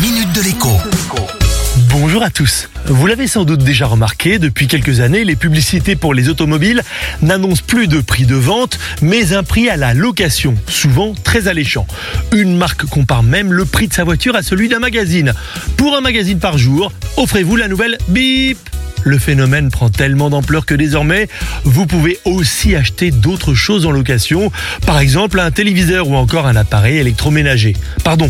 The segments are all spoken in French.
minute de l'écho. Bonjour à tous. Vous l'avez sans doute déjà remarqué, depuis quelques années, les publicités pour les automobiles n'annoncent plus de prix de vente, mais un prix à la location, souvent très alléchant. Une marque compare même le prix de sa voiture à celui d'un magazine. Pour un magazine par jour, offrez-vous la nouvelle Bip le phénomène prend tellement d'ampleur que désormais, vous pouvez aussi acheter d'autres choses en location, par exemple un téléviseur ou encore un appareil électroménager. Pardon,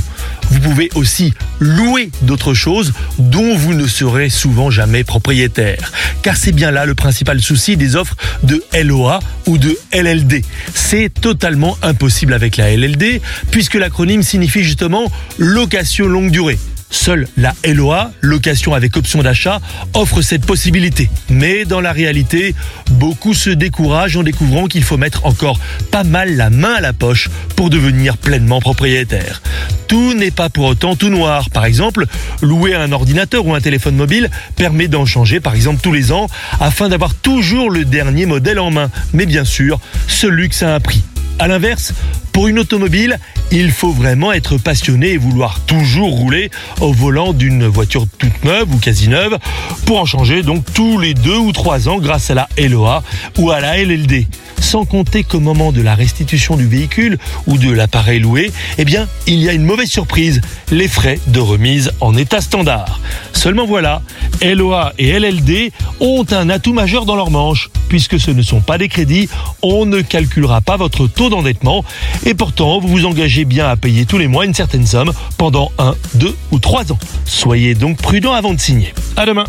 vous pouvez aussi louer d'autres choses dont vous ne serez souvent jamais propriétaire. Car c'est bien là le principal souci des offres de LOA ou de LLD. C'est totalement impossible avec la LLD puisque l'acronyme signifie justement location longue durée. Seule la LOA, location avec option d'achat, offre cette possibilité. Mais dans la réalité, beaucoup se découragent en découvrant qu'il faut mettre encore pas mal la main à la poche pour devenir pleinement propriétaire. Tout n'est pas pour autant tout noir. Par exemple, louer un ordinateur ou un téléphone mobile permet d'en changer par exemple tous les ans afin d'avoir toujours le dernier modèle en main. Mais bien sûr, ce luxe a un prix. A l'inverse, pour une automobile, il faut vraiment être passionné et vouloir toujours rouler au volant d'une voiture toute neuve ou quasi neuve pour en changer donc tous les deux ou trois ans grâce à la LOA ou à la LLD. Sans compter qu'au moment de la restitution du véhicule ou de l'appareil loué, eh bien, il y a une mauvaise surprise, les frais de remise en état standard. Seulement voilà, LOA et LLD ont un atout majeur dans leur manche. Puisque ce ne sont pas des crédits, on ne calculera pas votre taux d'endettement et pourtant vous vous engagez bien à payer tous les mois une certaine somme pendant 1, 2 ou 3 ans. Soyez donc prudent avant de signer. À demain.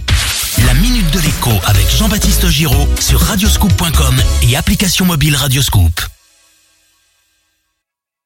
La minute de l'écho avec Jean-Baptiste Giraud sur radioscoop.com et application mobile Radioscoop.